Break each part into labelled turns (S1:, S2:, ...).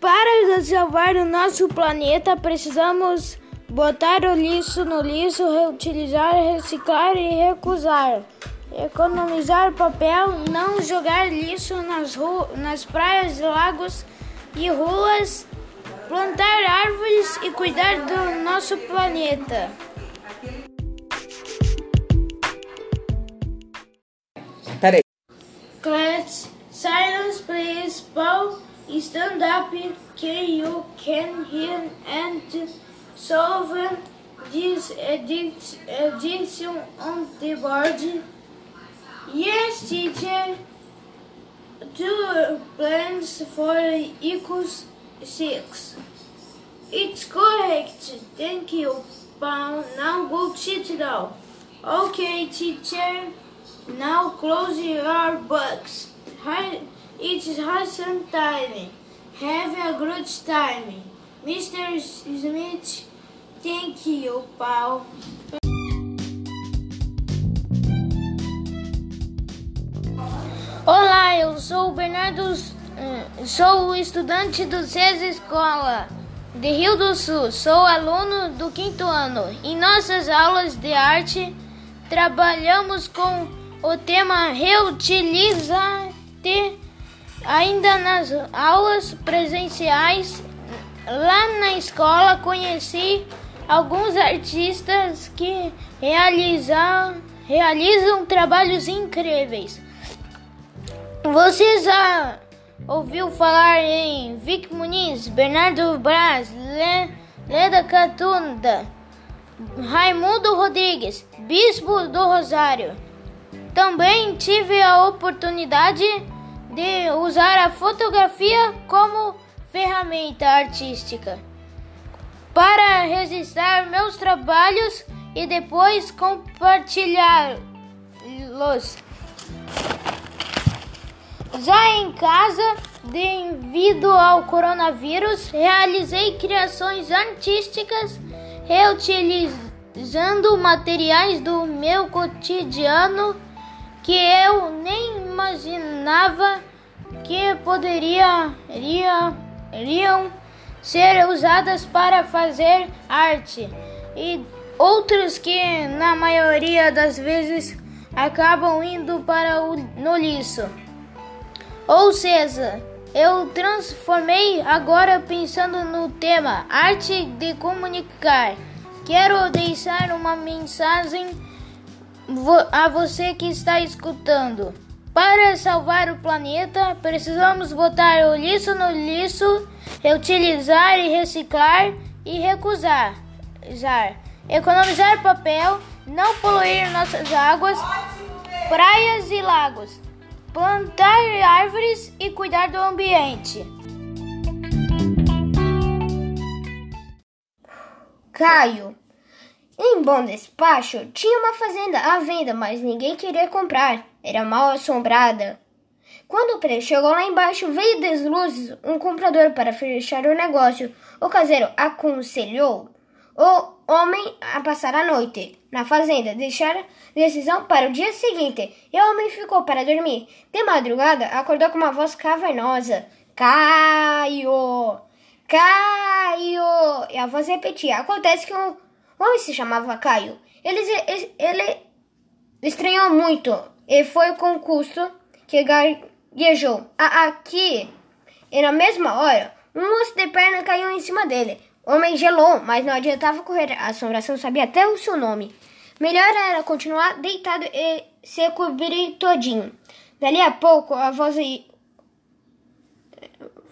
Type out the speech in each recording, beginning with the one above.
S1: Para salvar o nosso planeta, precisamos botar o lixo no lixo, reutilizar, reciclar e recusar. Economizar papel, não jogar lixo nas, nas praias, lagos e ruas, plantar árvores e cuidar do nosso planeta.
S2: Peraí.
S1: Class, silence please. Paul, stand up. Can you can hear and solve this addiction on the board? Yes, teacher. Two plans for equals six. It's correct. Thank you. Now go sit down. Okay, teacher. Now close your books. It's Hassan time. Have a good time. Mr. Smith, thank you, Paul. Olá, eu sou o Bernardo, eh, sou estudante do CES Escola de Rio do Sul. Sou aluno do quinto ano. Em nossas aulas de arte, trabalhamos com o tema reutilizar ainda nas aulas presenciais lá na escola conheci alguns artistas que realizam, realizam trabalhos incríveis. Você já ouviu falar em Vic Muniz, Bernardo Braz, Le, Leda Catunda, Raimundo Rodrigues, Bispo do Rosário? Também tive a oportunidade de usar a fotografia como ferramenta artística para registrar meus trabalhos e depois compartilhá-los. Já em casa, devido ao coronavírus, realizei criações artísticas reutilizando materiais do meu cotidiano que eu nem imaginava que poderiam ser usadas para fazer arte e outras que na maioria das vezes acabam indo para o no lixo. Ou seja, eu transformei agora pensando no tema arte de comunicar. Quero deixar uma mensagem a você que está escutando. Para salvar o planeta, precisamos botar o lixo no lixo, reutilizar e reciclar e recusar, economizar papel, não poluir nossas águas, praias e lagos, plantar árvores e cuidar do ambiente.
S3: Caio em Bom Despacho tinha uma fazenda à venda, mas ninguém queria comprar. Era mal assombrada. Quando o preço chegou lá embaixo, veio das luzes um comprador para fechar o negócio. O caseiro aconselhou o homem a passar a noite na fazenda, deixar a decisão para o dia seguinte. E o homem ficou para dormir. De madrugada, acordou com uma voz cavernosa: Caio! Caio! E a voz repetia: Acontece que o o homem se chamava Caio. Ele, ele, ele estranhou muito e foi com custo que gaguejou. Aqui, e na mesma hora, um osso de perna caiu em cima dele. O homem gelou, mas não adiantava correr. A assombração sabia até o seu nome. Melhor era continuar deitado e se cobrir todinho. Dali a pouco, a voz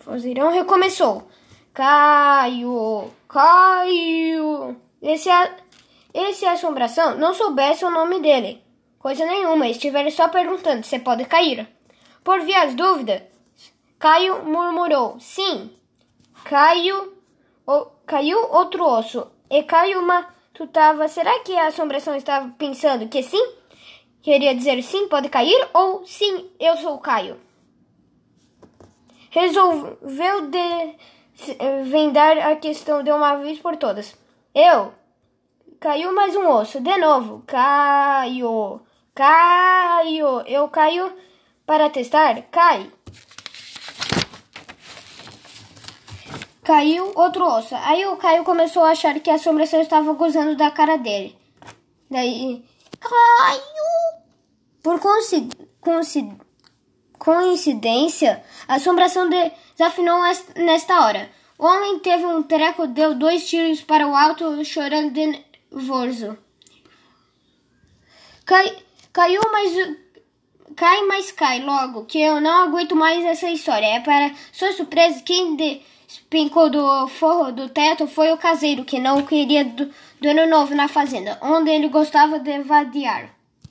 S3: vozeirão recomeçou. Caio, Caio. E se a, assombração não soubesse o nome dele? Coisa nenhuma, estivesse só perguntando se pode cair. Por vias dúvidas, Caio murmurou: Sim. Caio, o, caiu outro osso. E Caio matutava: Será que a assombração estava pensando que sim? Queria dizer sim, pode cair? Ou sim, eu sou Caio? Resolveu vendar a questão de uma vez por todas. Eu. Caiu mais um osso. De novo. Caio. Caio. Eu caio para testar. Cai. caiu outro osso. Aí o Caio começou a achar que a assombração estava gozando da cara dele. Daí, Caio! Por coincidência, a assombração desafinou nesta hora. O homem teve um treco, deu dois tiros para o alto, chorando de nervoso. Cai, caiu, mas cai, mas cai logo, que eu não aguento mais essa história. É para sua surpresa, quem despencou do forro do teto foi o caseiro, que não queria do, do ano novo na fazenda, onde ele gostava de vadiar.